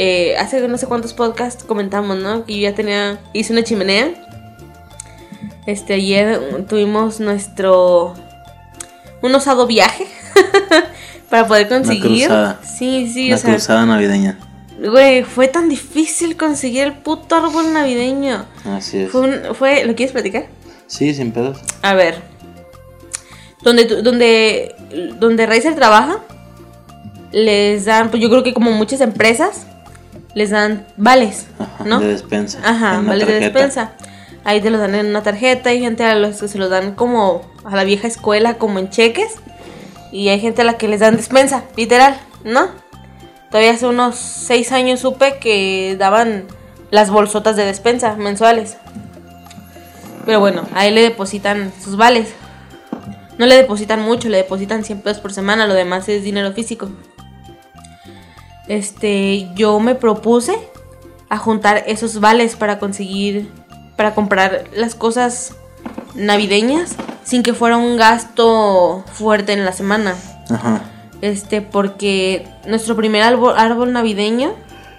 eh, hace no sé cuántos podcasts comentamos, ¿no? Que yo ya tenía, hice una chimenea. Este, ayer tuvimos nuestro, un osado viaje para poder conseguir. cruzada. Sí, sí, Una o sea, cruzada navideña. güey, fue tan difícil conseguir el puto árbol navideño. Así es. Fue, un- fue, ¿lo quieres platicar? Sí, sin pedos. A ver. Donde, donde, donde Razer trabaja, les dan, pues yo creo que como muchas empresas, les dan vales, ¿no? De despensa. Ajá, vales de despensa. Ahí te los dan en una tarjeta, hay gente a los que se los dan como a la vieja escuela, como en cheques. Y hay gente a la que les dan despensa, literal, ¿no? Todavía hace unos seis años supe que daban las bolsotas de despensa mensuales. Pero bueno, ahí le depositan sus vales. No le depositan mucho, le depositan 100 pesos por semana, lo demás es dinero físico. Este, yo me propuse a juntar esos vales para conseguir, para comprar las cosas navideñas sin que fuera un gasto fuerte en la semana. Ajá. Este, porque nuestro primer árbol, árbol navideño,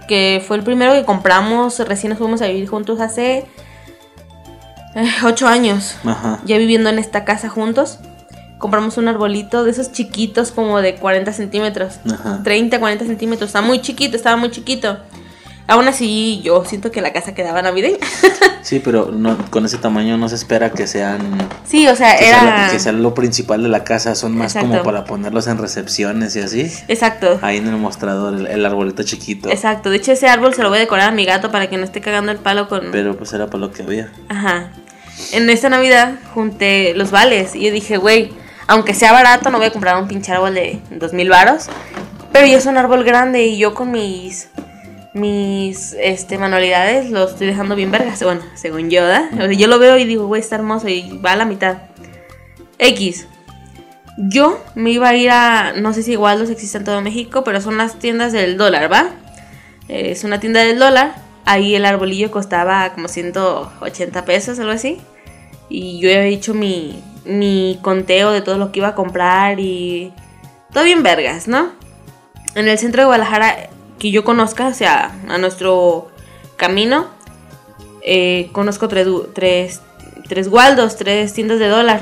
que fue el primero que compramos, recién nos fuimos a vivir juntos hace eh, ocho años, Ajá. ya viviendo en esta casa juntos. Compramos un arbolito de esos chiquitos como de 40 centímetros. Ajá. 30, 40 centímetros. Está muy chiquito, estaba muy chiquito. Aún así, yo siento que la casa quedaba navideña. Sí, pero no, con ese tamaño no se espera que sean. sí, o sea, Que, sea era. lo, que sea lo principal de la casa. Son más como para ponerlos en recepciones y así. Exacto. Ahí en el mostrador, el, el arbolito chiquito. Exacto. De hecho, ese árbol se lo voy a decorar a mi gato para que no esté cagando el palo con. Pero pues era para lo que había. Ajá. En esta Navidad junté los vales y yo dije, güey, aunque sea barato, no voy a comprar un pinche árbol de dos mil varos. Pero yo es un árbol grande y yo con mis mis este manualidades lo estoy dejando bien vergas. Bueno, según yo, ¿da? O sea, yo lo veo y digo, güey, está hermoso y va a la mitad. X. Yo me iba a ir a, no sé si igual los existen en todo México, pero son las tiendas del dólar, ¿va? Eh, Es una tienda del dólar. Ahí el arbolillo costaba como 180 pesos, algo así. Y yo había hecho mi, mi conteo de todo lo que iba a comprar y todo bien vergas, ¿no? En el centro de Guadalajara, que yo conozca, o sea, a nuestro camino, eh, conozco tres, tres, tres Waldos, tres tiendas de dólar.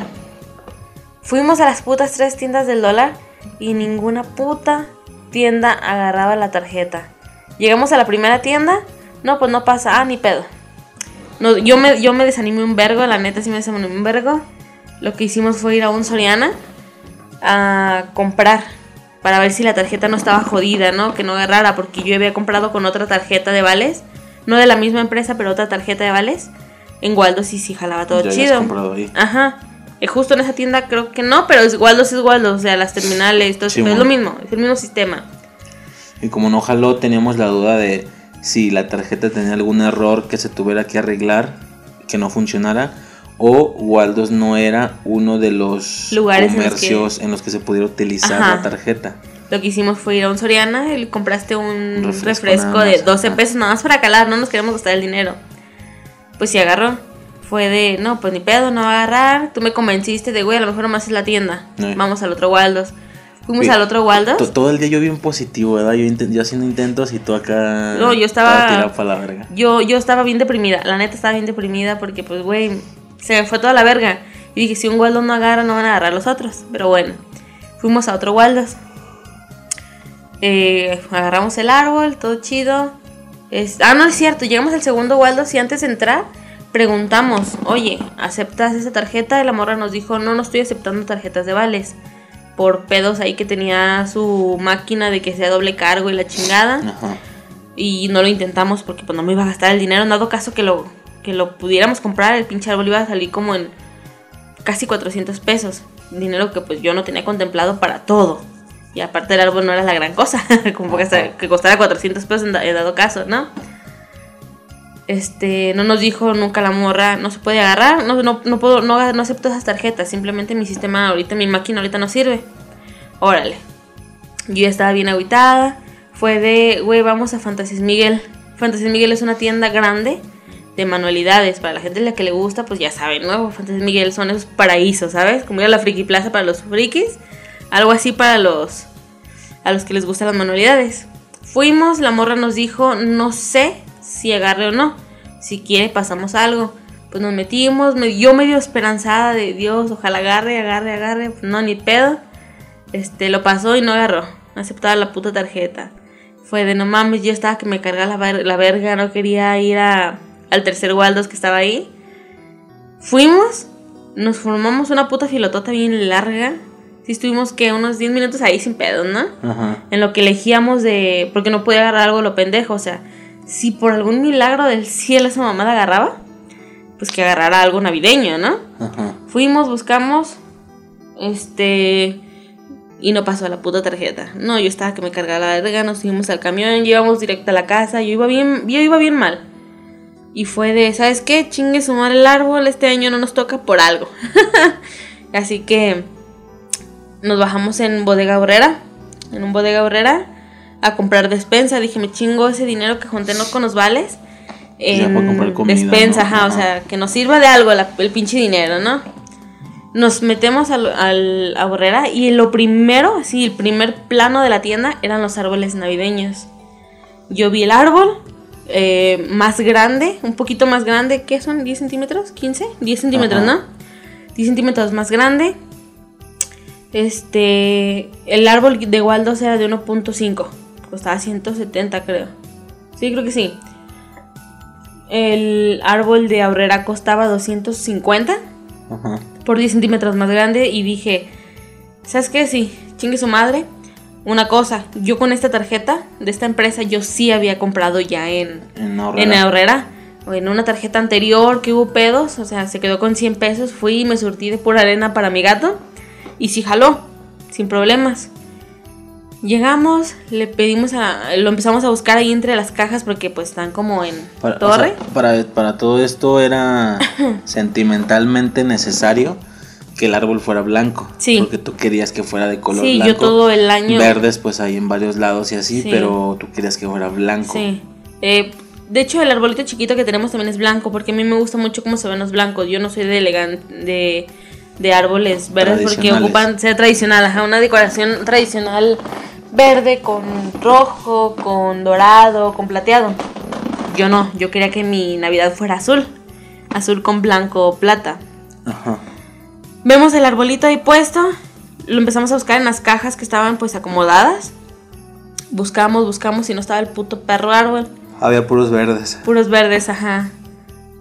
Fuimos a las putas tres tiendas del dólar y ninguna puta tienda agarraba la tarjeta. Llegamos a la primera tienda, no, pues no pasa, ah, ni pedo. No, yo, me, yo me desanimé un vergo, la neta sí me desanimé un vergo. Lo que hicimos fue ir a un Soriana a comprar para ver si la tarjeta no estaba jodida, ¿no? Que no agarrara, porque yo había comprado con otra tarjeta de vales, no de la misma empresa, pero otra tarjeta de vales. En Waldo sí, sí jalaba todo Ya chido. comprado ahí. Ajá. Eh, justo en esa tienda creo que no, pero es Waldos es Waldos, o sea, las terminales, todo Sí, es lo mismo, es el mismo sistema. Y como no jaló, teníamos la duda de si la tarjeta tenía algún error que se tuviera que arreglar, que no funcionara, o Waldos no era uno de los Lugares en los comercios en los que, se pudiera utilizar Ajá. la tarjeta. Lo que hicimos fue ir a un Soriana y compraste un Refresco de más, 12 ajá. pesos nada más para calar, no nos queremos gastar el dinero. Pues sí agarró. Fue de, no, pues ni pedo, no va a agarrar. Tú me convenciste de, güey, a lo mejor nomás es la tienda. Eh. Vamos al otro Waldos. Fuimos al otro Waldos. To- Todo el día yo bien positivo, ¿verdad? Yo, yo haciendo intentos y tú acá. No, yo estaba- toda tirada para la verga. Yo, yo estaba bien deprimida, la neta estaba bien deprimida porque pues, güey, se me fue toda la verga. Y dije, si un Waldos no agarra, no van a agarrar los otros. Pero bueno, fuimos a otro Waldos. Eh, agarramos el árbol, todo chido. Es- ah, no es cierto, llegamos al segundo Waldos y antes de entrar preguntamos, oye, ¿aceptas esa tarjeta? Y la morra nos dijo, no, no estoy aceptando tarjetas de vales. Por pedos ahí que tenía su máquina de que sea doble cargo y la chingada Ajá. y no lo intentamos porque pues no me iba a gastar el dinero. En dado caso que lo, que lo pudiéramos comprar, el pinche árbol iba a salir como en casi 400 pesos. Dinero que pues yo no tenía contemplado para todo. Y aparte el árbol no era la gran cosa, como que, hasta- que costara 400 pesos en, da- en dado caso, ¿no? Este, no nos dijo nunca la morra, no se puede agarrar, no, no, no puedo, no, no acepto esas tarjetas, simplemente mi sistema ahorita, mi máquina ahorita no sirve. Órale. Yo ya estaba bien aguitada. Fue de, güey, vamos a Fantasías Miguel. Fantasías Miguel es una tienda grande de manualidades. Para la gente a la que le gusta, pues ya saben, ¿no? Fantasías Miguel son esos paraísos, ¿sabes? Como ir a la Friki Plaza para los frikis. Algo así para los a los que les gustan las manualidades. Fuimos, la morra nos dijo, no sé si agarre o no. Si quiere, pasamos algo. Pues nos metimos, me, yo medio esperanzada de Dios, ojalá agarre, agarre, agarre. No, ni pedo. Este, lo pasó y no agarró. No aceptaba la puta tarjeta. Fue de no mames, yo estaba que me cargaba la, la verga, no quería ir a, al tercer Waldos que estaba ahí. Fuimos, nos formamos una puta filotota bien larga. Sí estuvimos que unos 10 minutos ahí sin pedo, ¿no? Ajá. En lo que elegíamos de... Porque no podía agarrar algo lo pendejo, o sea, si por algún milagro del cielo esa mamada agarraba, pues que agarrara algo navideño, ¿no? Ajá. Fuimos, buscamos, este... Y no pasó la puta tarjeta. No, yo estaba que me cargaba la verga, nos subimos al camión, llevamos directo a la casa, yo iba bien, yo iba bien mal. Y fue de, ¿sabes qué? Chingue su madre el árbol, este año no nos toca por algo. Así que nos bajamos en bodega horrera, en un bodega horrera, a comprar despensa. Dije, me chingo ese dinero que junté no con los vales. En comida, despensa, ¿no? ajá, o sea, que nos sirva de algo la- el pinche dinero, ¿no? Nos metemos al, al- a Borrera y lo primero, así, el primer plano de la tienda eran los árboles navideños. Yo vi el árbol eh, más grande, un poquito más grande, ¿qué son? ¿10 centímetros? ¿15? 10 centímetros, Ajá. ¿no? 10 centímetros más grande. Este, el árbol de Waldos era de 1.5, costaba 170 creo. Sí, creo que sí. El árbol de Aurrera costaba 250 Ajá. Por 10 centímetros más grande y dije, ¿sabes qué? Sí, chingue su madre. Una cosa, yo con esta tarjeta de esta empresa yo sí había comprado ya en, En Aurrera. O en una tarjeta anterior que hubo pedos, o sea, se quedó con 100 pesos, fui y me surtí de pura arena para mi gato y sí jaló, sin problemas. Llegamos, le pedimos a, lo empezamos a buscar ahí entre las cajas porque pues están como en Para, o torre. sea, para, para todo esto era sentimentalmente necesario que el árbol fuera blanco. Sí. Porque tú querías que fuera de color sí, blanco. yo todo el año... Verdes, pues hay en varios lados y así, Sí. pero tú querías que fuera blanco. Sí. Eh, de hecho, el arbolito chiquito que tenemos también es blanco, porque a mí me gusta mucho cómo se ven los blancos. Yo no soy de elegante, de, de árboles verdes porque ocupan ser tradicional, ajá, una decoración tradicional verde con rojo, con dorado, con plateado. Yo no, yo quería que mi Navidad fuera azul, azul con blanco plata. Ajá. Vemos el arbolito ahí puesto, lo empezamos a buscar en las cajas que estaban pues acomodadas. Buscamos, buscamos y no estaba el puto perro árbol. Había puros verdes. Puros verdes, ajá.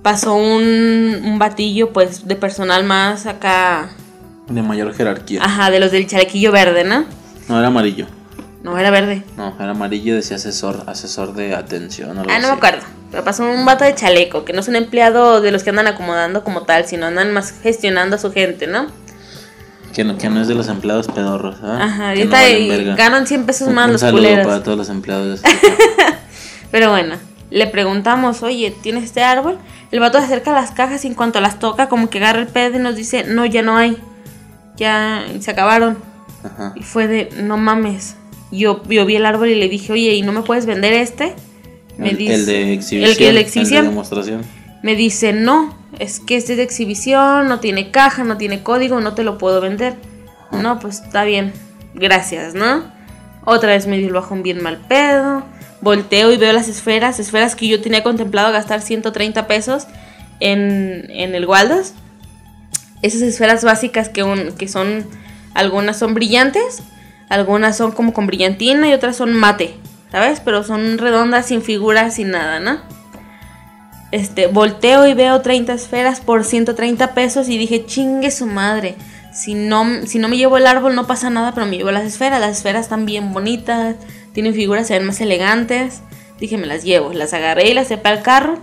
Pasó un, un batillo, pues, de personal más acá. De mayor jerarquía. Ajá, de los del chalequillo verde, ¿no? No era amarillo. No, era verde. No, era amarillo y decía asesor, asesor de atención. algo Ah, no me acuerdo. Pero pasó un vato de chaleco, que no es un empleado de los que andan acomodando como tal, sino andan más gestionando a su gente, ¿no? Que no, que no es de los empleados pedorros. ¿ah? Ajá, Que ahorita no ganan 100 pesos Un- más un los saludo culeros. para todos los empleados. Pero bueno, le preguntamos, oye, ¿tienes este árbol? El vato se acerca a las cajas y en cuanto las toca, como que agarra el pedo y nos dice, no, ya no hay. Ya se acabaron. Ajá. Y fue de, no mames. Yo, yo vi el árbol y le dije, oye, ¿y no me puedes vender este? Me El, dice, el de exhibición. El que el de exhibición. demostración. me dice, no, es que este es de exhibición, no tiene caja, no tiene código, no te lo puedo vender. No, pues está bien, gracias, ¿no? Otra vez me dio el bajón bien mal pedo. Volteo y veo las esferas, esferas que yo tenía contemplado gastar 130 pesos en, en el Waldos. Esas esferas básicas que, un- que son, algunas son brillantes, algunas son como con brillantina y otras son mate, ¿sabes? Pero son redondas, sin figuras, sin nada, ¿no? Este, volteo y veo 30 esferas por 130 pesos y dije, chingue su madre. Si no, si no me llevo el árbol no pasa nada, pero me llevo las esferas. Las esferas están bien bonitas, tienen figuras, se ven más elegantes. Dije, me las llevo. Las agarré y las sepé al carro.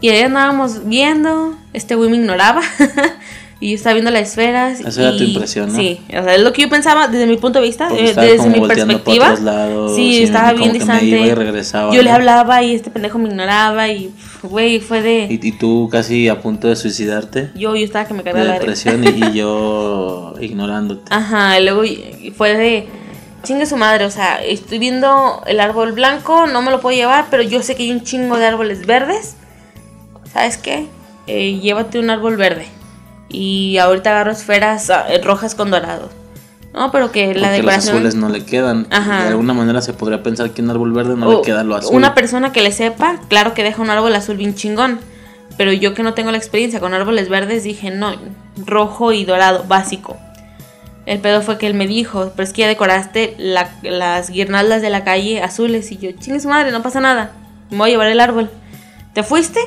Y ahí andábamos viendo. Este güey me ignoraba. y yo estaba viendo las esferas. Esa era tu impresión, ¿no? Sí, o sea, es lo que yo pensaba desde mi punto de vista, eh, desde mi perspectiva. otros lados, sí, estaba bien que me distante. iba y regresaba, yo le ¿no? hablaba y este pendejo me ignoraba. Y, güey, fue de. Y, y tú casi a punto de suicidarte. Yo, yo estaba que me De cargaba la verga. depresión y, y yo ignorándote. Ajá, y luego fue de. Chingue su madre, o sea, estoy viendo el árbol blanco, no me lo puedo llevar, pero yo sé que hay un chingo de árboles verdes. ¿Sabes qué? Eh, llévate un árbol verde. Y ahorita agarro esferas ah, eh, rojas con dorado. No, pero que la porque los decoración. azules no le quedan. Ajá. De alguna manera se podría pensar que un árbol verde no o le queda lo azul. Una persona que le sepa, claro que deja un árbol azul bien chingón. Pero yo que no tengo la experiencia con árboles verdes, dije, no, rojo y dorado, básico. El pedo fue que él me dijo, pero es que ya decoraste la- las guirnaldas de la calle azules. Y yo, chingue su madre, no pasa nada. Me voy a llevar el árbol. ¿Te fuiste?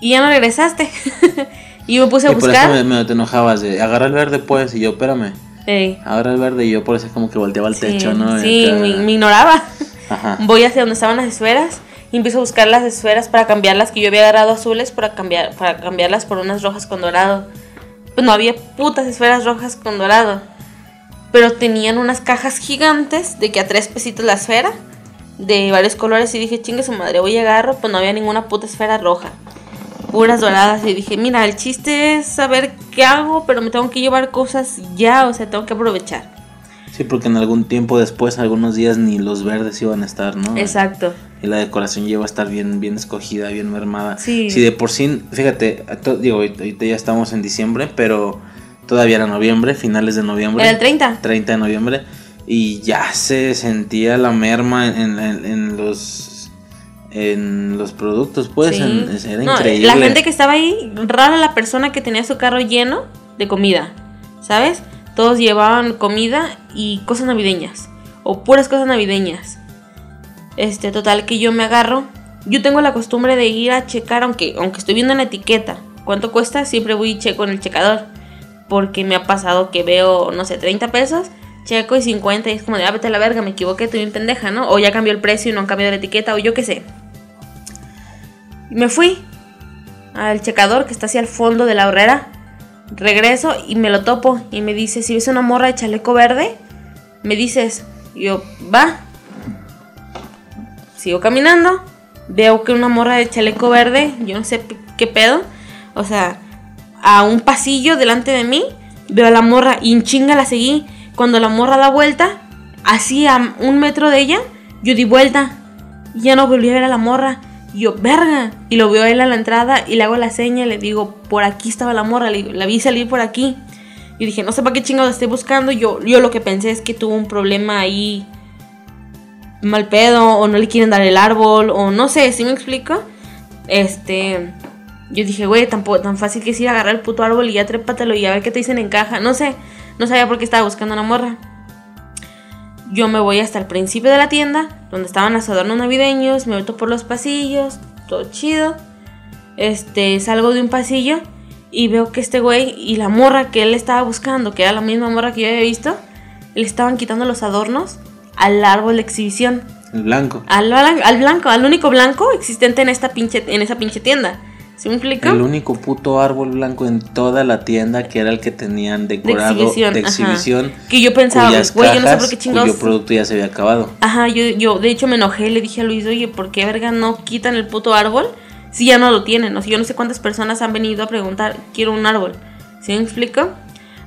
Y ya no regresaste. y me puse a y por eso buscar. me, me- te enojabas de agarra el verde pues y yo, espérame, Ey, agarra el verde y yo por eso como que volteaba al sí, techo, ¿no? Sí, me, me ignoraba. Ajá. Voy hacia donde estaban las esferas y empiezo a buscar las esferas para cambiarlas que yo había agarrado azules para cambiar para cambiarlas por unas rojas con dorado. Pues no había putas esferas rojas con dorado. Pero tenían unas cajas gigantes de que a tres pesitos la esfera de varios colores y dije, chingue su madre, voy y agarro, pues no había ninguna puta esfera roja. Puras doradas y dije, mira, el chiste es saber qué hago, pero me tengo que llevar cosas ya, o sea, tengo que aprovechar. Sí, porque en algún tiempo después, algunos días ni los verdes iban a estar, ¿no? Exacto. Y la decoración iba a estar bien, bien escogida, bien mermada. Sí. Si de por sí, fíjate, digo, ahorita ahorita ya estamos en diciembre, pero todavía era noviembre, finales de noviembre. Era el 30. 30 de noviembre. Y ya se sentía la merma en, en- en los en los productos, pues, Sí. en- era No, increíble. La gente que estaba ahí, rara la persona que tenía su carro lleno de comida, ¿sabes? Todos llevaban comida y cosas navideñas, o puras cosas navideñas. Este, total que yo me agarro. Yo tengo la costumbre de ir a checar, aunque, aunque estoy viendo en la etiqueta cuánto cuesta, siempre voy y checo en el checador. Porque me ha pasado que veo, no sé, 30 pesos, checo y 50 y es como de, ah, vete a la verga, me equivoqué, estoy bien pendeja, ¿no? O ya cambió el precio y no han cambiado la etiqueta, o yo qué sé. Y me fui al checador que está hacia el fondo de la horrera. Regreso y me lo topo y me dice, si ves una morra de chaleco verde, me dices, yo, va. Sigo caminando, veo que una morra de chaleco verde, yo no sé qué pedo, o sea, a un pasillo delante de mí, veo a la morra y en chinga la seguí. Cuando la morra da vuelta, así a un metro de ella, yo di vuelta y ya no volví a ver a la morra. Y yo, verga. Y lo veo a él a la entrada y le hago la seña y le digo, por aquí estaba la morra, le la vi salir por aquí. Y dije, no sé para qué chingados estoy buscando. Yo, yo lo que pensé es que tuvo un problema ahí mal pedo, o no le quieren dar el árbol, o no sé, ¿sí me explico? Este. Yo dije, güey, tampoco tan fácil que es ir a agarrar el puto árbol y ya trépatelo y a ver qué te dicen en caja. No sé, no sabía por qué estaba buscando una morra. Yo me voy hasta el principio de la tienda, donde estaban los adornos navideños, me meto por los pasillos, todo chido. Este, salgo de un pasillo y veo que este güey y la morra que él estaba buscando, que era la misma morra que yo había visto, le estaban quitando los adornos al árbol de exhibición. El blanco. Al, blan- al blanco, al único blanco existente en esta pinche, en esa pinche tienda. ¿Sí me explico? El único puto árbol blanco en toda la tienda que era el que tenían decorado de exhibición. Que yo pensaba, güey, yo no sé por qué chingados. Cuyo producto ya se había acabado. Ajá, yo, yo de hecho me enojé y le dije a Luis, oye, ¿por qué verga no quitan el puto árbol si ya no lo tienen? O sea, yo no sé cuántas personas han venido a preguntar, quiero un árbol. ¿Sí me explico?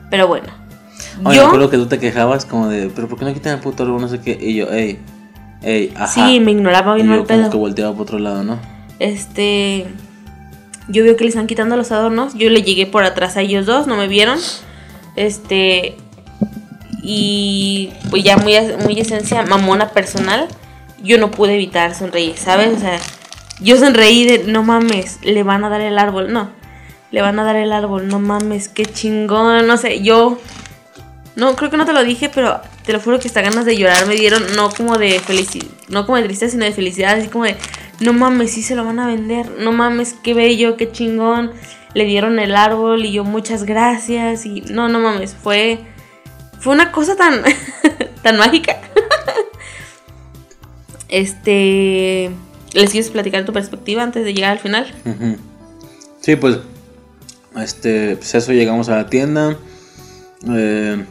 Pero bueno. Oye, me yo, acuerdo que tú te quejabas como de, pero ¿por qué no quitan el puto árbol? No sé qué. Y yo, ey, ey, ajá. sí, me ignoraba y bien yo mal como pedo. que volteaba por otro lado, ¿no? Este. Yo veo que le están quitando los adornos. Yo le llegué por atrás a ellos dos, no me vieron. Este. Y pues ya muy, muy esencia mamona personal. Yo no pude evitar sonreír, ¿sabes? O sea, yo sonreí de no mames, le van a dar el árbol. No, le van a dar el árbol, no mames, qué chingón. No sé, yo. No, creo que no te lo dije, pero te lo juro que hasta ganas de llorar me dieron, no como de felicidad, no como de tristeza, sino de felicidad, así como de, no mames, sí se lo van a vender, no mames, qué bello, qué chingón, le dieron el árbol y yo muchas gracias y no, no mames, fue, fue una cosa tan, tan mágica. este, ¿les quieres platicar tu perspectiva antes de llegar al final? Sí, pues, este, pues eso, llegamos a la tienda, eh,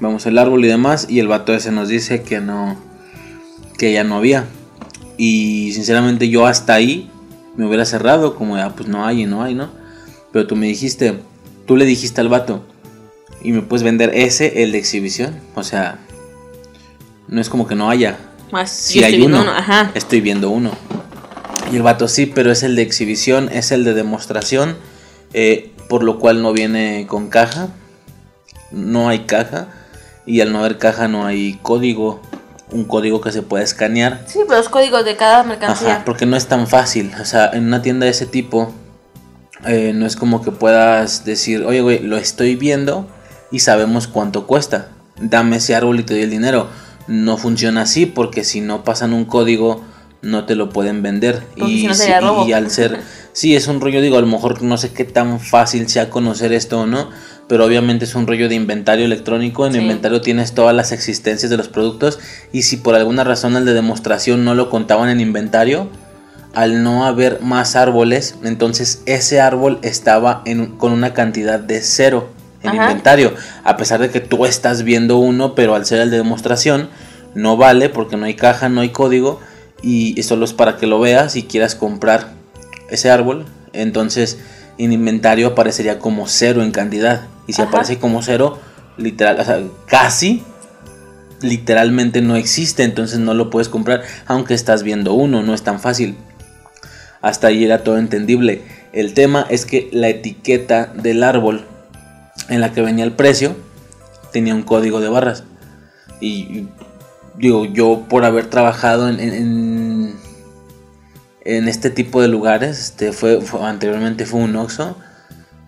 vamos al árbol y demás, y el vato ese nos dice que no, que ya no había. Y sinceramente yo hasta ahí me hubiera cerrado, como, ah, pues no hay, y no hay, ¿no? Pero tú me dijiste, tú le dijiste al vato, y me puedes vender ese, el de exhibición, o sea, no es como que no haya, Más, si hay uno, ajá. estoy viendo uno. Y el vato sí, pero es el de exhibición, es el de demostración, eh, por lo cual no viene con caja. no hay caja y al no haber caja no hay código, un código que se pueda escanear. Sí, pero los códigos de cada mercancía. Ajá, porque no es tan fácil. O sea, en una tienda de ese tipo, eh, no es como que puedas decir, oye, güey, lo estoy viendo y sabemos cuánto cuesta. Dame ese árbol y te doy el dinero. No funciona así porque si no pasan un código no te lo pueden vender. y, y al ser, sí, es un rollo, digo, a lo mejor no sé qué tan fácil sea conocer esto o no, pero obviamente es un rollo de inventario electrónico. En inventario tienes todas las existencias de los productos y si por alguna razón el de demostración no lo contaban en inventario, al no haber más árboles, entonces ese árbol estaba en, con una cantidad de cero en inventario. A pesar de que tú estás viendo uno, pero al ser el de demostración, no vale porque no hay caja, no hay código y solo es para que lo veas y quieras comprar ese árbol. Entonces en inventario aparecería como cero en cantidad. Y si aparece como cero, literal, o sea, casi literalmente no existe, entonces no lo puedes comprar, aunque estás viendo uno, no es tan fácil. Hasta ahí era todo entendible. El tema es que la etiqueta del árbol en la que venía el precio tenía un código de barras. Y digo, yo por haber trabajado en, en, en este tipo de lugares, este fue, anteriormente fue un Oxxo,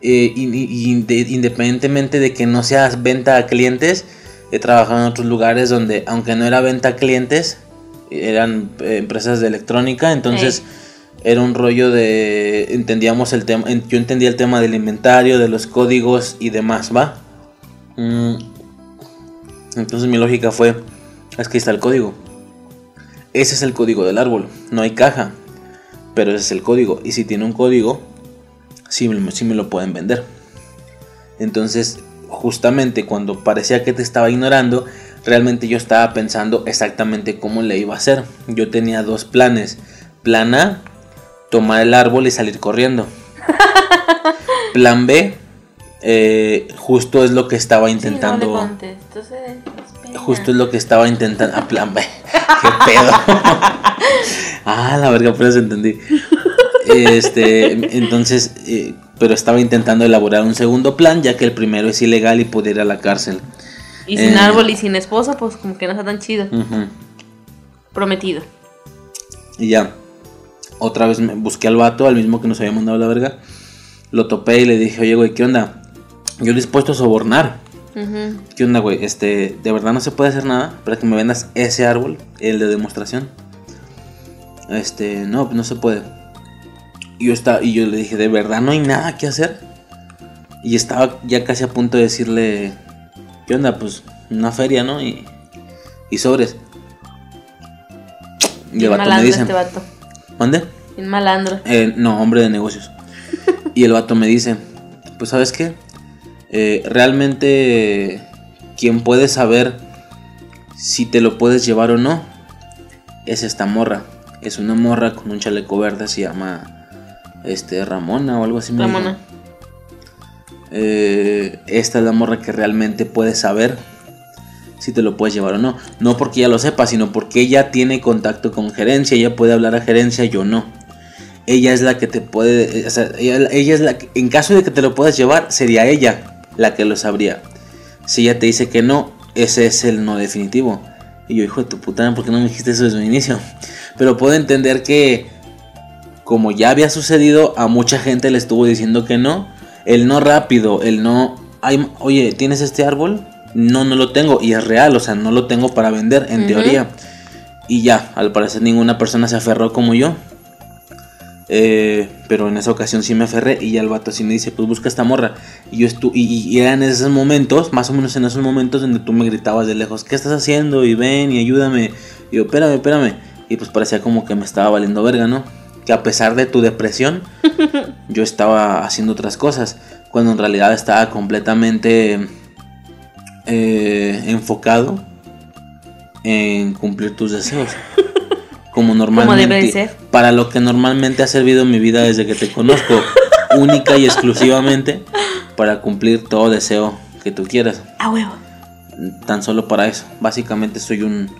eh, independientemente de que no seas venta a clientes, he trabajado en otros lugares donde, aunque no era venta a clientes, eran eh, empresas de electrónica, entonces era un rollo de, entendíamos el tema, yo entendía el tema del inventario, de los códigos y demás, ¿va? Mm. Entonces mi lógica fue, es que está el código. Ese es el código del árbol, no hay caja, pero ese es el código. Y si tiene un código, sí, me lo pueden vender. Entonces, justamente cuando parecía que te estaba ignorando, realmente yo estaba pensando exactamente cómo le iba a hacer. Yo tenía dos planes. Plan A, tomar el árbol y salir corriendo. Plan B, eh, justo es lo que estaba intentando. Justo es lo que estaba intentando. A plan B. ¿Qué pedo? ah, la verga, pues entendí. Este, entonces, eh, pero estaba intentando elaborar un segundo plan, ya que el primero es ilegal y puede ir a la cárcel. Y sin eh, árbol y sin esposa, pues como que no está tan chido. Prometido. Y ya. Otra vez me busqué al vato, al mismo que nos había mandado la verga. Lo topé y le dije, oye, güey, ¿qué onda? Yo dispuesto a sobornar. ¿Qué onda, güey? Este, de verdad no se puede hacer nada para que me vendas ese árbol, el de demostración. Este, no, no se puede. Y yo, estaba, y yo le dije, ¿de verdad no hay nada que hacer? Y estaba ya casi a punto de decirle, ¿qué onda? Pues una feria, ¿no? Y, y sobres. Y el vato me dice, este vato. ¿Mande? El malandro. Eh, no, hombre de negocios. y el vato me dice, pues sabes qué, eh, realmente quien puede saber si te lo puedes llevar o no es esta morra. Es una morra con un chaleco verde, se llama este Ramona o algo así. Ramona. Eh, esta es la morra que realmente puede saber si te lo puedes llevar o no. No porque ella lo sepa, sino porque ella tiene contacto con gerencia, ella puede hablar a gerencia, yo no. Ella es la que te puede, o sea, ella, es la que, en caso de que te lo puedas llevar, sería ella la que lo sabría. Si ella te dice que no, ese es el no definitivo. Y yo, hijo de tu puta, ¿por qué no me dijiste eso desde un inicio? Pero puedo entender que, como ya había sucedido, a mucha gente le estuvo diciendo que no. El no rápido, el no, oye, ¿tienes este árbol? No, no lo tengo. Y es real, o sea, no lo tengo para vender, en teoría. Y ya, al parecer ninguna persona se aferró como yo. Eh, pero en esa ocasión sí me aferré y ya el vato así me dice, pues busca esta morra. Y yo estu y, y, eran esos momentos, más o menos en esos momentos donde tú me gritabas de lejos, ¿qué estás haciendo? Y ven y ayúdame. Y yo, espérame, espérame. Y pues parecía como que me estaba valiendo verga, ¿no? Que a pesar de tu depresión, yo estaba haciendo otras cosas. Cuando en realidad estaba completamente eh, enfocado en cumplir tus deseos. Como normalmente. Para lo que normalmente ha servido mi vida desde que te conozco. única y exclusivamente para cumplir todo deseo que tú quieras. A huevo. Tan solo para eso. Básicamente soy un.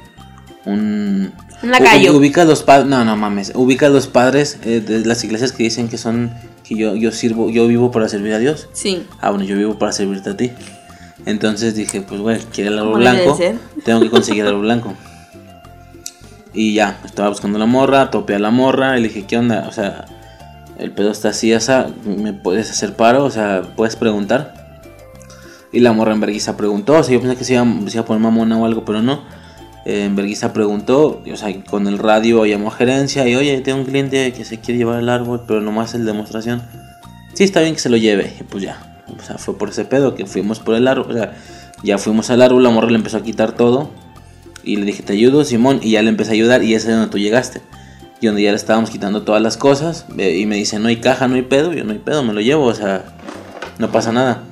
Un. Un Ubica los padres. No, no mames. Ubica los padres eh, de las iglesias que dicen que son. Que yo, yo sirvo. Yo vivo para servir a Dios. Sí. Ah, bueno, yo vivo para servirte a ti. Entonces dije, pues güey, quiere el árbol blanco, tengo que conseguir el árbol blanco. Y ya, estaba buscando la morra, topé a la morra y le dije, ¿qué onda? O sea, el pedo está así, o ¿me puedes hacer paro? O sea, ¿puedes preguntar? Y la morra en vergüenza preguntó, o sea, yo pensé que se iba, a poner mamona o algo, pero no. Eh, en vergüenza preguntó, o sea, con el radio llamó a gerencia y, oye, tengo un cliente que se quiere llevar el árbol, pero nomás el demostración. Sí, está bien que se lo lleve. Y pues ya, o sea, fue por ese pedo que fuimos por el árbol, o sea, ya fuimos al árbol, la morra le empezó a quitar todo. Y le dije, te ayudo, Simón, y ya le empecé a ayudar y ese es donde tú llegaste. Y donde ya le estábamos quitando todas las cosas. Y me dice, no hay caja, no hay pedo. Yo, no hay pedo, me lo llevo, o sea, no pasa nada.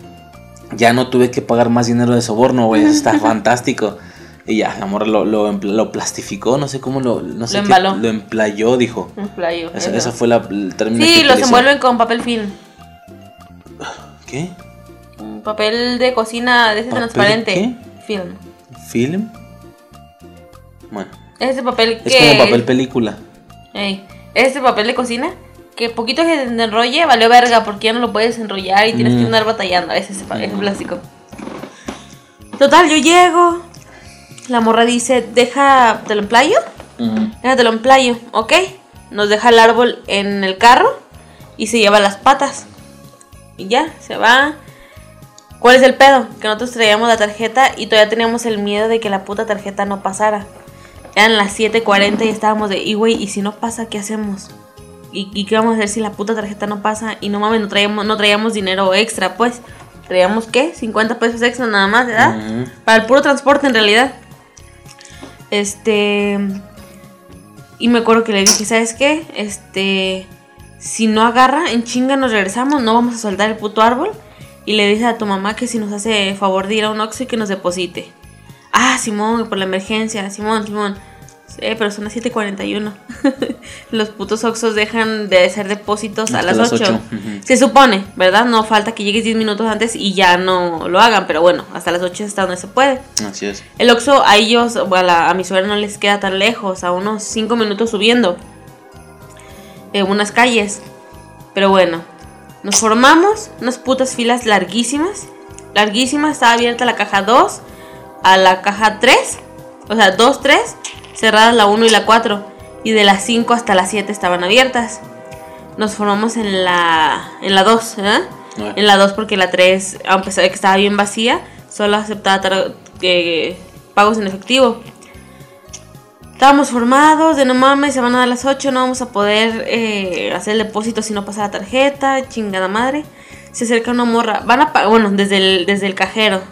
Ya no tuve que pagar más dinero de soborno, güey, está fantástico. Y ya, la morra lo, lo, plastificó, no sé cómo lo, no sé Lo qué, embaló. lo emplayó, dijo. Un playo. Esa, esa fue la, el término Sí, que los utilizó. envuelven con papel film. ¿Qué? Un papel de cocina de ese ¿Papel transparente. Film. ¿Film? Bueno, Ese papel es que. como papel película. Ey, ese papel de cocina que poquito que se enrolle valió verga porque ya no lo puedes enrollar y tienes Mm. que andar batallando. Ese es ese Mm. plástico. Total, yo llego. La morra dice, deja, te lo emplayo. Ujú. Déjatelo en playo, ¿ok? Nos deja el árbol en el carro y se lleva las patas. Y ya, se va. ¿Cuál es el pedo? Que nosotros traíamos la tarjeta y todavía teníamos el miedo de que la puta tarjeta no pasara. Eran las 7.40 y estábamos de, y güey, ¿y si no pasa, qué hacemos? ¿Y, y qué vamos a hacer si la puta tarjeta no pasa? Y no mames, no traíamos, no traíamos dinero extra, pues. Traíamos, ¿qué? 50 pesos extra nada más, ¿verdad? Para el puro transporte en realidad. Este. Y me acuerdo que le dije, ¿sabes qué? Este. Si no agarra, en chinga nos regresamos, no vamos a soltar el puto árbol. Y le dice a tu mamá que si nos hace favor de ir a un Oxxo y que nos deposite. Ah, Simón, por la emergencia, Simón, Simón. Sí, pero son las 7.41. Los putos Oxxos dejan de hacer depósitos a las las 8. ocho, ujú. Se supone, ¿verdad? No falta que llegues 10 minutos antes y ya no lo hagan, pero bueno, hasta las 8 es hasta donde se puede. Así es. El Oxxo a ellos, a, la- a mi suegra no les queda tan lejos, a unos 5 minutos subiendo. En unas calles. Pero bueno, nos formamos, unas putas filas larguísimas. Larguísimas, estaba abierta la caja 2 a la caja 3. O sea, 2, 3, cerradas la 1 y la 4. Y de las 5 hasta las 7 estaban abiertas. Nos formamos en la, en la 2, ¿eh? Ah. En la 2 porque la 3, a pesar de que estaba bien vacía, solo aceptaba que- pagos en efectivo. Estábamos formados, de no mames, se van a dar las 8, no vamos a poder eh, hacer el depósito si no pasa la tarjeta, chingada madre. Se acerca una morra, van a pagar, bueno, desde el, desde el cajero,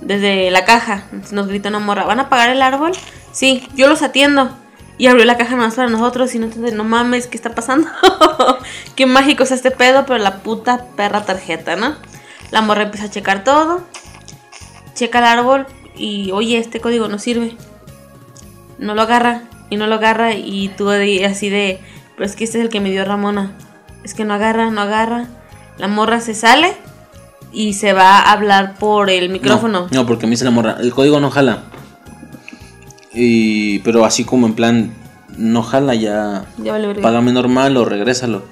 desde la caja, nos grita una morra, ¿van a pagar el árbol? Sí, yo los atiendo. Y abrió la caja más para nosotros y no entonces, no mames, ¿qué está pasando? Qué mágico es este pedo, pero la puta perra tarjeta, ¿no? La morra empieza a checar todo, checa el árbol y, oye, este código no sirve. No lo agarra y no lo agarra y tú así de, pero es que este es el que me dio Ramona. Es que no agarra, no agarra. La morra se sale y se va a hablar por el micrófono. No, no, porque me dice la morra, el código no jala. Y pero así como en plan no jala ya Ya vale págame normal o regrésalo.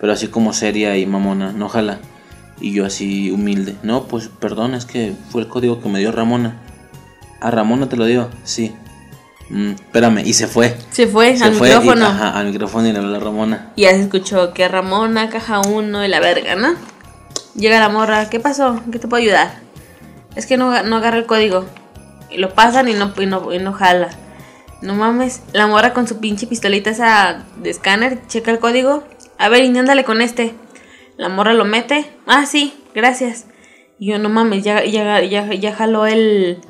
Pero así como seria y mamona, no jala. Y yo así humilde, no, pues perdón, es que fue el código que me dio Ramona. ¿A Ramona te lo dio? Sí. "Mm, espérame, y se fue. Se fue Se al fue y- micrófono. ajá, al micrófono y le habló a Ramona. Y ya se escuchó que Ramona, caja 1 y la verga, ¿no? Llega la morra, ¿qué pasó? ¿Qué te puedo ayudar? Es que no, no agarra el código. Y lo pasan y no, y no, y no jala. No mames, la morra con su pinche pistolita esa de escáner, checa el código. A ver, inténtale con este. La morra lo mete. Ah, sí, gracias. Y yo, no mames, ya, ya, ya, ya jaló el,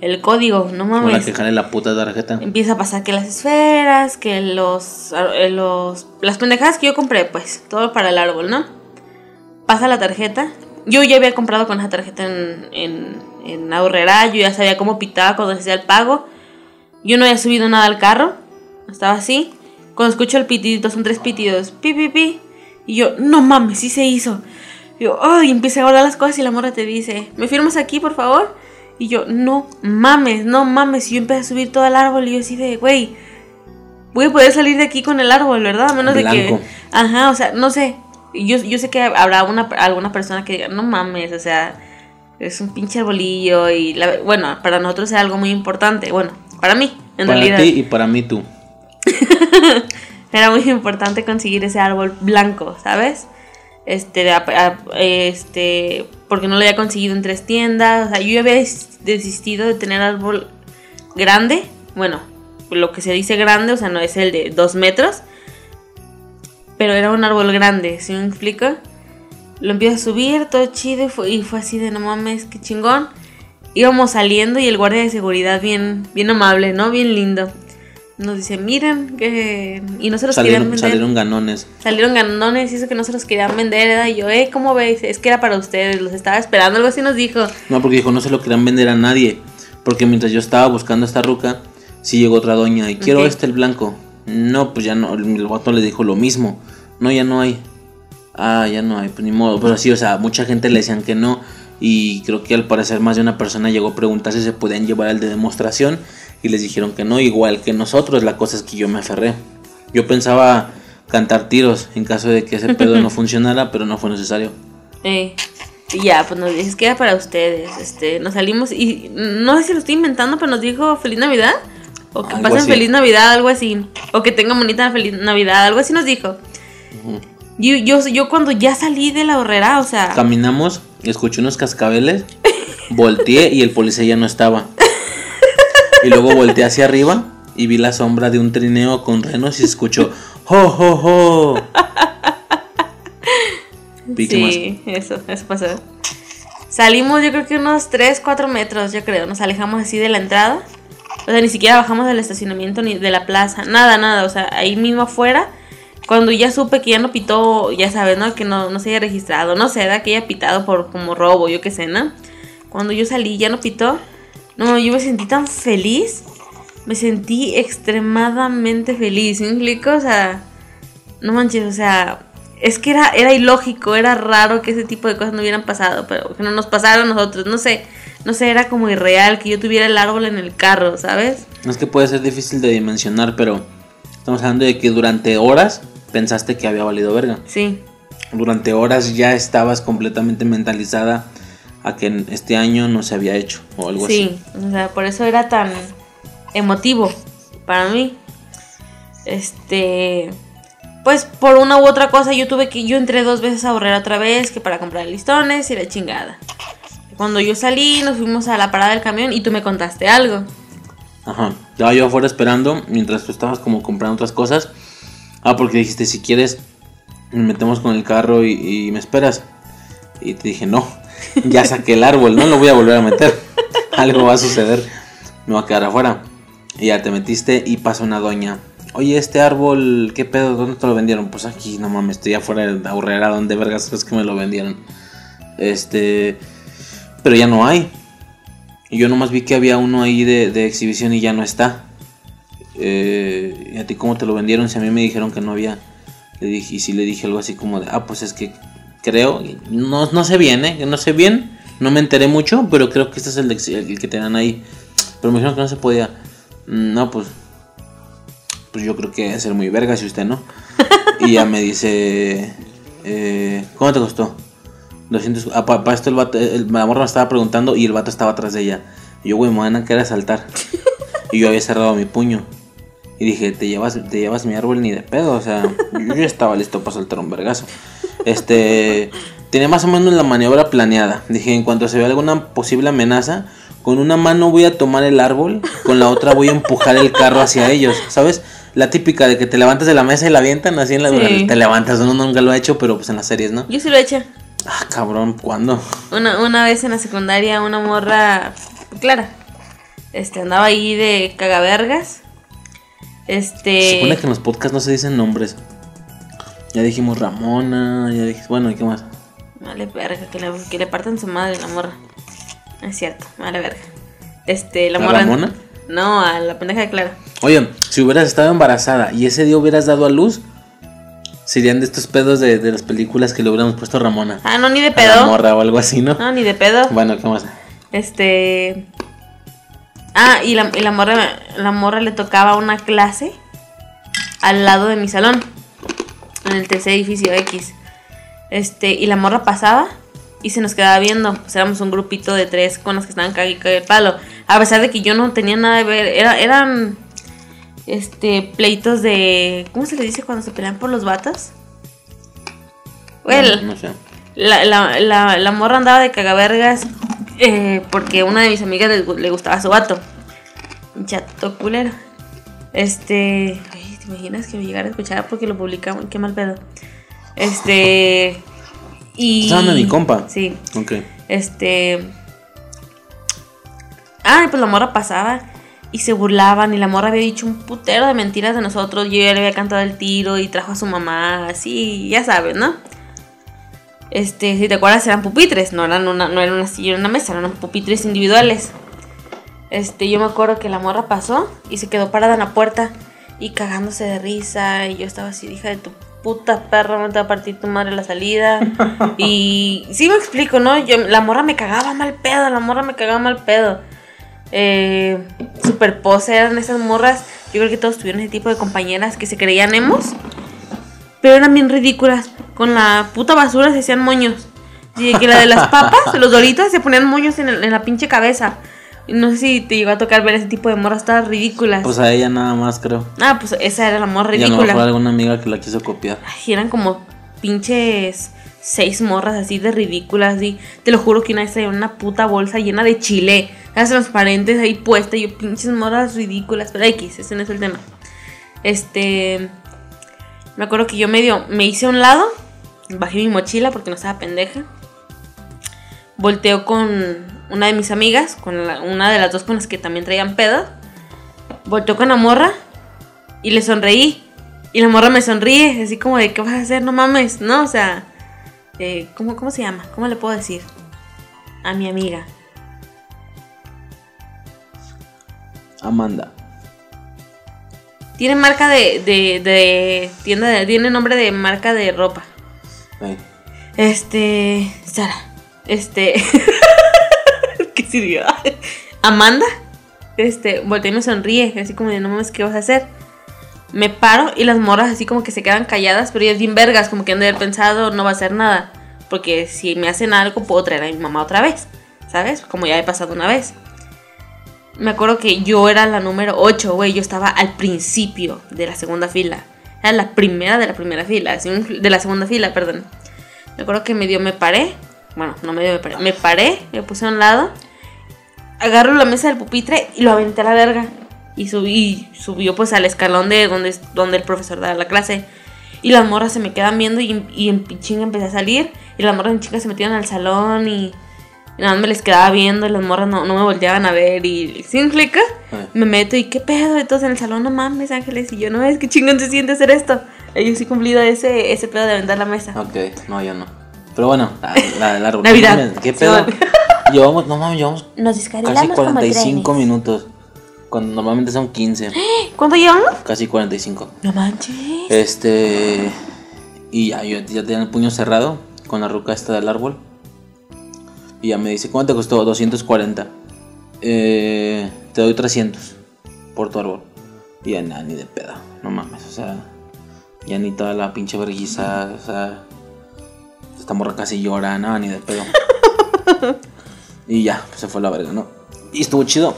el código, no Con la mames que jale la puta tarjeta. empieza a pasar que las esferas, que los, eh, los las pendejadas que yo compré, pues, todo para el árbol, ¿no? Pasa la tarjeta. Yo ya había comprado con esa tarjeta en, en, en Ahorrera, yo ya sabía cómo pitaba cuando se hacía el pago. Yo no había subido nada al carro, estaba así. Cuando escucho el pitidito, son tres pitidos, pi, pi, pi. Y yo, no mames, sí se hizo. Y yo, ay, empecé a guardar las cosas y la morra te dice, ¿me firmas aquí, por favor? Y yo, no mames, no mames. Y yo empecé a subir todo el árbol y yo así de, güey, voy a poder salir de aquí con el árbol, ¿verdad? A menos de Blanco. que... Ajá, o sea, no sé. Yo, yo sé que habrá una, alguna persona que diga, no mames, o sea, Es un pinche arbolillo y la- bueno, para nosotros era algo muy importante. Bueno, para mí, en para realidad. ti y para mí tú. Era muy importante conseguir ese árbol blanco, ¿sabes? Este, a- este, porque no lo había conseguido en tres tiendas. O sea, yo había des- desistido de tener árbol grande. Bueno, lo que se dice grande, o sea, no es el de dos metros. Pero era un árbol grande, ¿sí me explico? Lo empiezo a subir, todo chido, y fue, y fue así de no mames, qué chingón. Íbamos saliendo y el guardia de seguridad bien, bien amable, ¿no? Bien lindo. Nos dice, miren, que... Y no se los querían Salieron, vender. salieron ganones. Salieron ganones y eso que no se los querían vender, ¿verdad? Y yo, eh, ¿cómo veis? Es que era para ustedes, los estaba esperando, algo así nos dijo. No, porque dijo, no se lo querían vender a nadie. Porque mientras yo estaba buscando esta ruca, sí llegó otra doña y quiero Ok. este el blanco. No, pues ya no, el vato le dijo lo mismo. No, ya no hay. Ah, ya no hay, pues ni modo. Pero sí, o sea, mucha gente le decían que no. Y creo que al parecer más de una persona llegó a preguntar si se podían llevar el de demostración. Y les dijeron que no, igual que nosotros. La cosa es que yo me aferré. Yo pensaba cantar tiros en caso de que ese pedo no funcionara, pero no fue necesario. Eh, y ya, pues nos dice, es que era para ustedes. Este, nos salimos y no sé si lo estoy inventando, pero nos dijo Feliz Navidad. O que Algo pasen así. Feliz Navidad, algo así. O que tengan bonita Feliz Navidad, algo así nos dijo. yo, yo, yo cuando ya salí de la horrera, o sea... Caminamos, escuché unos cascabeles, volteé y el policía ya no estaba. Y luego volteé hacia arriba y vi la sombra de un trineo con renos y escuchó ¡Jo, jo, jo! Sí, eso, eso pasó. Salimos yo creo que unos 3, 4 metros, yo creo. Nos alejamos así de la entrada. O sea, ni siquiera bajamos del estacionamiento ni de la plaza. Nada, nada. O sea, ahí mismo afuera. Cuando ya supe que ya no pitó, ya sabes, ¿no? Que no, no se haya registrado. No sé, que haya pitado por como robo, yo qué sé, ¿no? Cuando yo salí ya no pitó. No, yo me sentí tan feliz. Me sentí extremadamente feliz. ¿Sí me explico? O sea, no manches, o sea, es que era, era ilógico, era raro que ese tipo de cosas no hubieran pasado, pero que no nos pasaron nosotros, no sé, no sé, era como irreal que yo tuviera el árbol en el carro, ¿sabes? Es que puede ser difícil de dimensionar, pero estamos hablando de que durante horas pensaste que había valido verga. Sí, Durante horas ya estabas completamente mentalizada a que este año no se había hecho o algo así. sí, o sea, por eso era tan emotivo para mí. Este, pues por una u otra cosa yo tuve que, yo entré dos veces a ahorrar otra vez, que para comprar listones y la chingada. Cuando yo salí, nos fuimos a la parada del camión y tú me contaste algo. Ajá. Estaba yo afuera esperando mientras tú estabas como comprando otras cosas. Ah, porque dijiste, si quieres, nos metemos con el carro y, me esperas. Y te dije, no, ya saqué el árbol, no lo voy a volver a meter. Algo va a suceder, me voy a quedar afuera. Y ya te metiste y pasa una doña. Oye, este árbol, ¿qué pedo? ¿Dónde te lo vendieron? Pues aquí, no mames, estoy afuera de ahorrera, ¿dónde vergas es que me lo vendieron? Este, pero ya no hay. Y yo nomás vi que había uno ahí de, de exhibición y ya no está. Eh, ¿Y a ti cómo te lo vendieron? Si a mí me dijeron que no había. Le dije, y si le dije algo así como de, ah, pues es que creo, no, no sé bien, ¿eh? No sé bien, no me enteré mucho, pero creo que este es el, de el que te dan ahí. Pero me dijeron que no se podía. Mm, No, pues, pues yo creo que debe ser muy verga si usted no. Y ya me dice, eh, ¿cómo te costó? 200. Ah, para esto el vato, el, la morra me estaba preguntando y el vato estaba atrás de ella. Y yo, güey, me van a querer asaltar. y yo había cerrado mi puño. Y dije, te llevas, te llevas mi árbol ni de pedo. O sea, yo ya estaba listo para soltar un vergazo. Este. Tenía más o menos la maniobra planeada. Dije, en cuanto se vea alguna posible amenaza, con una mano voy a tomar el árbol, con la otra voy a empujar el carro hacia ellos. ¿Sabes? La típica de que te levantas de la mesa y la avientan así en la. Sí. Te levantas, uno nunca lo ha hecho, pero pues en las series, ¿no? Yo sí lo he hecho. Ah, cabrón, ¿cuándo? Una, una vez en la secundaria, una morra, Clara, este, andaba ahí de cagavergas. Este. Se supone que en los podcasts no se dicen nombres. Ya dijimos Ramona, ya dijimos. Bueno, ¿y qué más? Vale, verga, que le, que le partan su madre la morra. Es cierto, vale, verga. Este, la ¿A morra. Ramona? No, a la pendeja de Clara. Oye, si hubieras estado embarazada y ese día hubieras dado a luz, serían de estos pedos de, de las películas que le hubiéramos puesto Ramona. Ah, no, ni de A la pedo. morra o algo así, ¿no? No, ni de pedo. Bueno, ¿qué más? Este. Ah, y la, y la morra, la morra le tocaba una clase al lado de mi salón. En el tercer edificio X. Este, y la morra pasaba y se nos quedaba viendo. Pues éramos un grupito de tres con los que estaban cague el palo. A pesar de que yo no tenía nada de ver, era, eran este pleitos de. ¿Cómo se le dice cuando se pelean por los vatos? Well, no, no sé. la, la, la, la morra andaba de cagavergas eh, porque una de mis amigas le, le gustaba su vato. Un chato culero. Este. ay, ¿Te imaginas que me llegara a escuchar porque lo publicamos? Qué mal pedo. Este. Y. ¿Estás hablando de mi compa? Sí. Ok. Este. Ah, pues la morra pasaba y se burlaban. Y la morra había dicho un putero de mentiras de nosotros. Yo ya le había cantado el tiro y trajo a su mamá, así, ya sabes, ¿no? Este, si te acuerdas, eran pupitres, no eran una, no era una silla, era una mesa, eran pupitres individuales. Este, yo me acuerdo que la morra pasó y se quedó parada en la puerta y cagándose de risa. Y yo estaba así, hija de tu puta perra, no te va a partir tu madre la salida. y sí me explico, ¿no? Yo, la morra me cagaba mal pedo, la morra me cagaba mal pedo. Eh, super pose eran esas morras. Yo creo que todos tuvieron ese tipo de compañeras que se creían emos. Pero eran bien ridículas. Con la puta basura se hacían moños. Y que la de las papas, los doritos, se ponían moños en, el- en la pinche cabeza. No sé si te llegó a tocar ver ese tipo de morras todas ridículas. Pues a ella nada más, creo. ah, pues esa era la morra Y a lo ridícula. alguna amiga que la quiso copiar. Ay, eran como pinches seis morras así de ridículas. Y te lo juro que una vez traía una puta bolsa llena de chile. Las transparentes ahí puestas. Yo, pinches morras ridículas. Pero X, ese no es el tema. Este. Me acuerdo que yo medio me hice a un lado. Bajé mi mochila porque no estaba pendeja. Volteo con una de mis amigas. Con una de las dos con las que también traían pedo. Volteo con la morra. Y le sonreí. Y la morra me sonríe, así como de, ¿qué vas a hacer? No mames, ¿no? O sea, eh, ¿cómo, ¿cómo se llama? ¿Cómo le puedo decir? A mi amiga. Amanda. Tiene marca de, de, de tienda, de, tiene nombre de marca de ropa. Este, Sara. Este, ¿qué sirvió? Amanda. Este, voltea y me sonríe, así como de, no mames, ¿qué vas a hacer? Me paro y las morras así como que se quedan calladas, pero ellas bien vergas, como que han de haber pensado, no va a hacer nada. Porque si me hacen algo, puedo traer a mi mamá otra vez, ¿sabes? Como ya he pasado una vez. Me acuerdo que yo era la número 8, güey. Yo estaba al principio de la segunda fila. Era la primera de la primera fila. De la segunda fila, perdón. Me acuerdo que medio me paré. Bueno, no medio me paré. Me paré, me puse a un lado. Agarro la mesa del pupitre y lo aventé a la verga. Y subí, subió pues al escalón de donde, donde el profesor daba la clase. Y las morras se me quedan viendo y, y en chinga empecé a salir. Y las morras en chinga se metieron al salón y, y nada más me les quedaba viendo. Y las morras no, no me volteaban a ver. Y sin explica? Eh. Me meto y qué pedo. Entonces en el salón, no mames, Ángeles. Y yo, no es que chingón se siente hacer esto. Y yo sí cumplido ese, ese pedo de aventar la mesa. Ok, no, yo no. Pero bueno, la, la del árbol. Navidad. ¿Qué pedo? Llevamos, no mames, llevamos Nos casi descarrilamos como 45 trenes. minutos. Cuando normalmente son 15. ¿Cuánto llevamos? Casi 45. No manches. Este. Y ya, yo ya tenía el puño cerrado con la ruca esta del árbol. Y ya me dice, ¿cuánto te costó? 240. Eh, te doy 300 por tu árbol. Y ya nada, ni de pedo. No mames, o sea. Ya ni toda la pinche vergüenza, o sea. Esta morra casi llora, nada, ni de pedo. y ya, pues se fue la verga, ¿no? Y estuvo chido.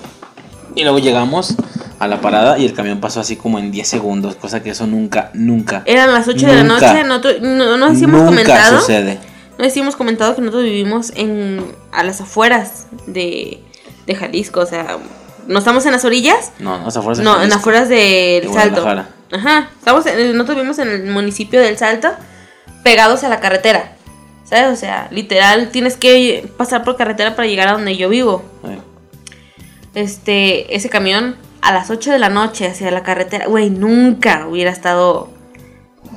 Y luego llegamos a la parada y el camión pasó así como en 10 segundos, cosa que eso nunca, nunca. Eran las 8 de la noche. Nosotros, no, no hemos nunca comentado. sucede. No hemos comentado que nosotros vivimos en a las afueras de, de Jalisco. O sea, no estamos en las orillas. No, no, esa fuerza. No, en las afueras del De Salto. Ajá. Estamos en- nosotros vivimos en el municipio del Salto, pegados a la carretera. ¿Sabes? O sea, literal, tienes que pasar por carretera para llegar a donde yo vivo. Este, ese camión a las 8 de la noche hacia la carretera, güey, nunca hubiera estado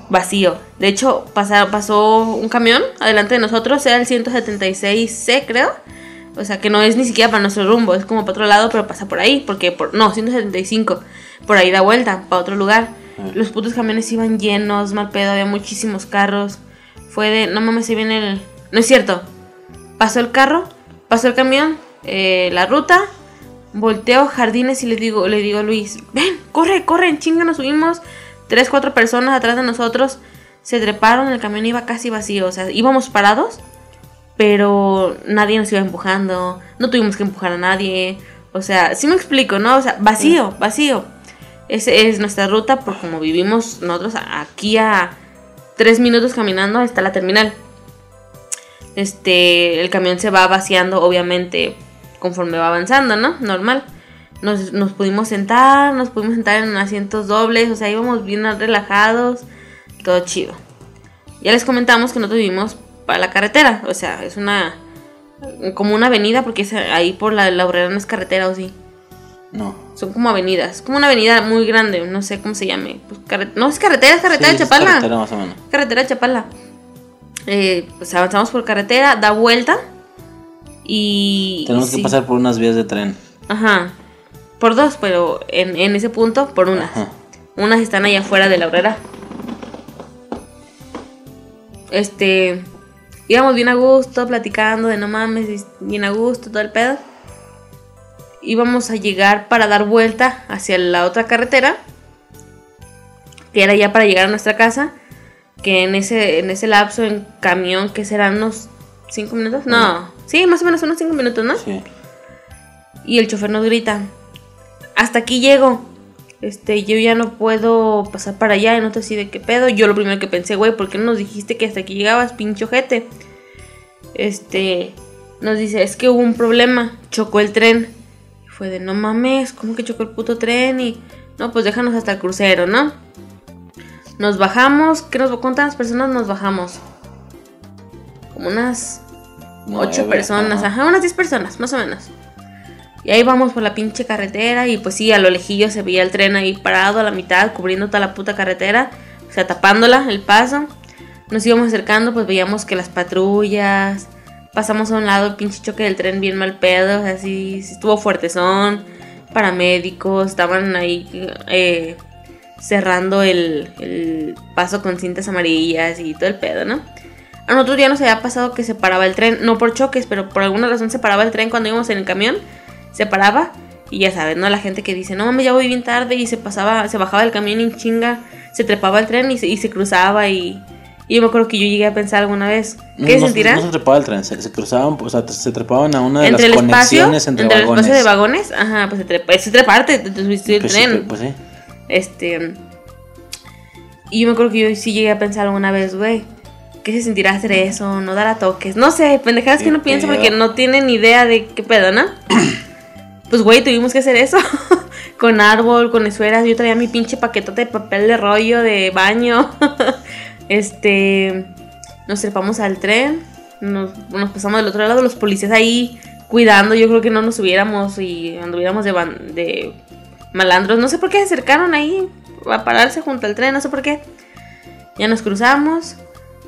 vacío. De hecho, pasa- pasó un camión adelante de nosotros, era el 176C, creo. O sea, que no es ni siquiera para nuestro rumbo, es como para otro lado, pero pasa por ahí, porque por no, 175, por ahí da vuelta para otro lugar. Los putos camiones iban llenos, mal pedo, había muchísimos carros. Fue de, no mames, se viene el No es cierto. Pasó el carro, pasó el camión, eh, la ruta, volteo jardines y le digo, le digo a Luis, ven, corre, corre, en chinga nos subimos. Tres, cuatro personas atrás de nosotros se treparon, el camión iba casi vacío, o sea, íbamos parados, pero nadie nos iba empujando, no tuvimos que empujar a nadie. O sea, sí me explico, ¿no? O sea, vacío, vacío. Esa es nuestra ruta por como vivimos nosotros aquí a tres minutos caminando está la terminal. Este, el camión se va vaciando, obviamente, conforme va avanzando, ¿no? Normal. Nos, nos pudimos sentar, nos pudimos sentar en asientos dobles, o sea, íbamos bien relajados, todo chido. Ya les comentamos que nosotros vivimos para la carretera, o sea, es una como una avenida porque es ahí por la Laurera no es carretera o sí. No. Son como avenidas, como una avenida muy grande, no sé cómo se llame. Pues, no, es carretera, es carretera de Chapala. carretera más o menos. Carretera de Chapala. Eh, pues avanzamos por carretera, da vuelta y... Tenemos que pasar por unas vías de tren. Ajá. Por dos, pero en, en ese punto, por unas. Unas están allá afuera de la horrera. Este. Íbamos bien a gusto, platicando de no mames, bien a gusto, todo el pedo. Íbamos a llegar para dar vuelta hacia la otra carretera. Que era ya para llegar a nuestra casa. Que en ese, en ese lapso en camión, que serán unos 5 minutos. No, sí, más o menos unos 5 minutos, ¿no? Sí. Y el chofer nos grita, hasta aquí llego. Este, yo ya no puedo pasar para allá y no te así de qué pedo. Yo lo primero que pensé, güey, ¿por qué no nos dijiste que hasta aquí llegabas, pincho jete? Este, nos dice, es que hubo un problema, chocó el tren. fue de, no mames, ¿cómo que chocó el puto tren? Y, no, pues déjanos hasta el crucero, ¿no? Nos bajamos, ¿qué nos, ¿cuántas personas nos bajamos? Como unas ocho personas, ajá, unas 10 personas, más o menos. Y ahí vamos por la pinche carretera y pues sí, a lo lejillo se veía el tren ahí parado a la mitad, cubriendo toda la puta carretera, o sea, tapándola, el paso. Nos íbamos acercando, pues veíamos que las patrullas, pasamos a un lado pinche choque del tren bien mal pedo, así estuvo fuertezón, paramédicos, estaban ahí eh, cerrando el, el paso con cintas amarillas y todo el pedo, ¿no? A nosotros ya nos había pasado que se paraba el tren, no por choques, pero por alguna razón se paraba el tren cuando íbamos en el camión se paraba y ya sabes, ¿no? La gente que dice, no mames, ya voy bien tarde y se pasaba, se bajaba del camión en chinga, se trepaba el tren y se, y se cruzaba y, y yo me acuerdo que yo llegué a pensar alguna vez, ¿qué no, sentirá? No, se trepaba el tren, se, cruzaban, o sea, se trepaban a una de entre las el conexiones espacio, entre, entre vagones. el espacio de vagones, ajá, pues se trepa, es treparte, te, te subiste el pues tren. Sí, pues sí. Este, y yo me acuerdo que yo sí llegué a pensar alguna vez, güey, ¿qué se sentirá hacer eso? No dar a toques, no sé, pendejadas que no pienso porque no tienen idea de qué pedo, ¿no? pues güey, tuvimos que hacer eso. con árbol, con esferas. Yo traía mi pinche paquetote de papel de rollo de baño. este. Nos trepamos al tren. Nos, pasamos del otro lado. Los policías ahí cuidando. Yo creo que no nos subiéramos y anduviéramos de, de malandros. No sé por qué se acercaron ahí a pararse junto al tren. No sé por qué. Ya nos cruzamos.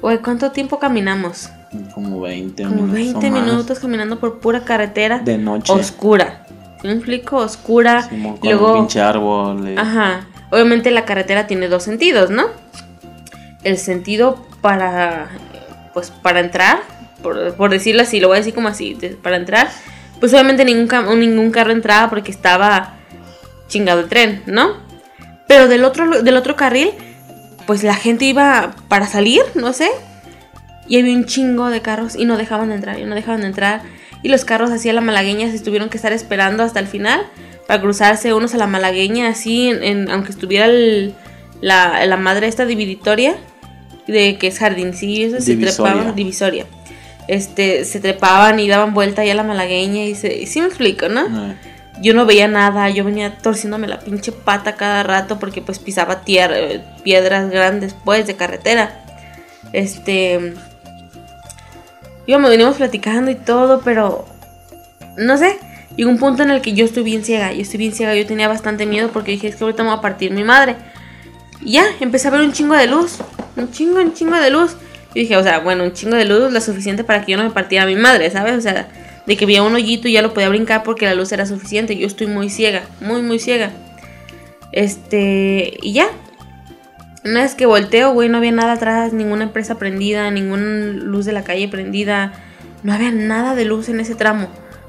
Güey, ¿cuánto tiempo caminamos? Como 20 Como minutos. 20 minutos caminando por pura carretera. De noche. Oscura un explico? Oscura. Sí, con luego, un pinche árbol. Eh. Ajá. Obviamente la carretera tiene dos sentidos, ¿no? El sentido para, pues, para entrar, por, decirlo así, lo voy a decir como así, para entrar, pues obviamente ningún, ningún carro entraba porque estaba chingado el tren, ¿no? Pero del otro, del otro carril, pues la gente iba para salir, no sé, y había un chingo de carros y no dejaban de entrar, y no dejaban de entrar y los carros hacia la malagueña se tuvieron que estar esperando hasta el final para cruzarse unos a la malagueña así, en, aunque estuviera la, madre esta dividitoria de que es jardín, sí, eso se trepaban, divisoria. Este, se trepaban y daban vuelta ya a la malagueña y se, sí me explico, ¿no? Yo no veía nada, yo venía torciéndome la pinche pata cada rato porque pues pisaba tierra, piedras grandes pues de carretera. Este, íbamos, venimos platicando y todo, pero no sé. Llegó un punto en el que yo estoy bien ciega, yo estoy bien ciega, yo tenía bastante miedo porque dije, es que ahorita me va a partir mi madre. Y ya, empecé a ver un chingo de luz, un chingo, un chingo de luz. Y dije, o sea, bueno, un chingo de luz, lo suficiente para que yo no me partiera mi madre, ¿sabes? O sea, de que veía un hoyito y ya lo podía brincar porque la luz era suficiente. Yo estoy muy ciega, muy, muy ciega. Este, y ya, una vez que volteo, güey, no había nada atrás, ninguna empresa prendida, ninguna luz de la calle prendida. No había nada de luz en ese tramo.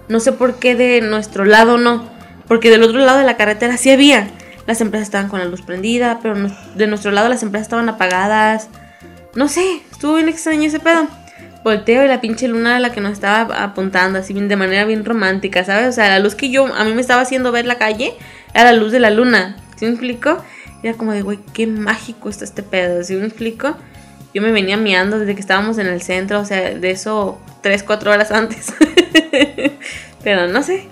No sé por qué de nuestro lado no. Porque del otro lado de la carretera sí había. Las empresas estaban con la luz prendida, pero de nuestro lado las empresas estaban apagadas. No sé, estuvo bien extraño ese pedo. volteo y la pinche luna era la que nos estaba apuntando, así bien, de manera bien romántica, ¿sabes? O sea, la luz que yo, a mí me estaba haciendo ver la calle, era la luz de la luna, ¿sí me explico? Era como de, güey, qué mágico está este pedo, ¿sí me explico? Yo me venía miando desde que estábamos en el centro, o sea, de eso tres, cuatro horas antes. Pero no sé.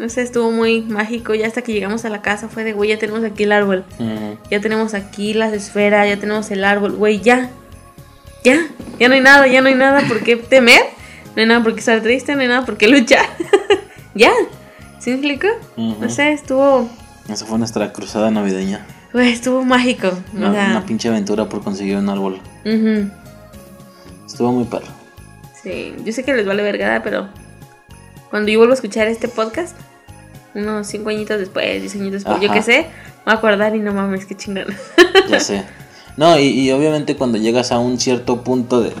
No sé, estuvo muy mágico. Ya hasta que llegamos a la casa fue de, güey, ya tenemos aquí el árbol. Ya tenemos aquí las esferas, ya tenemos el árbol. Güey, ya. Ya. Ya no hay nada, ya no hay nada por qué temer. No hay nada por qué estar triste, no hay nada por qué luchar. ya. ¿Sí me explico? No sé, estuvo... Esa fue nuestra cruzada navideña. Güey, estuvo mágico. Una, pinche aventura por conseguir un árbol. Estuvo muy perro. Sí, yo sé que les vale vergada, pero cuando yo vuelvo a escuchar este podcast, unos cinco añitos después, diez añitos después, yo qué sé, me voy a acordar y no mames, qué chingada. Ya sé. No, y, y, obviamente cuando llegas a un cierto punto de,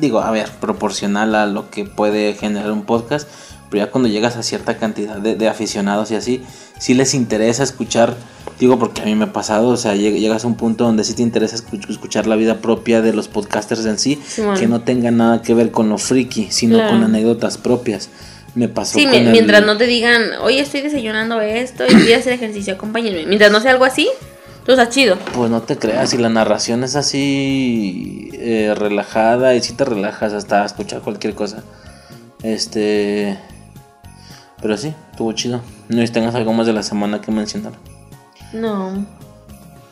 digo, a ver, proporcional a lo que puede generar un podcast, pero ya cuando llegas a cierta cantidad de, aficionados y así, sí les interesa escuchar, digo porque a mí me ha pasado, o sea, llegas a un punto donde sí te interesa escuchar la vida propia de los podcasters en sí, que no tenga nada que ver con lo friki, sino con anécdotas propias. Me pasó sí, mientras no te digan, oye, estoy desayunando esto y voy a hacer ejercicio, acompáñenme. Mientras no sea algo así, todo está chido. Pues no te creas, si la narración es así eh, relajada y si te relajas hasta escuchar cualquier cosa. Este. Pero sí, estuvo chido. ¿No tengas algo más de la semana que mencionar? No.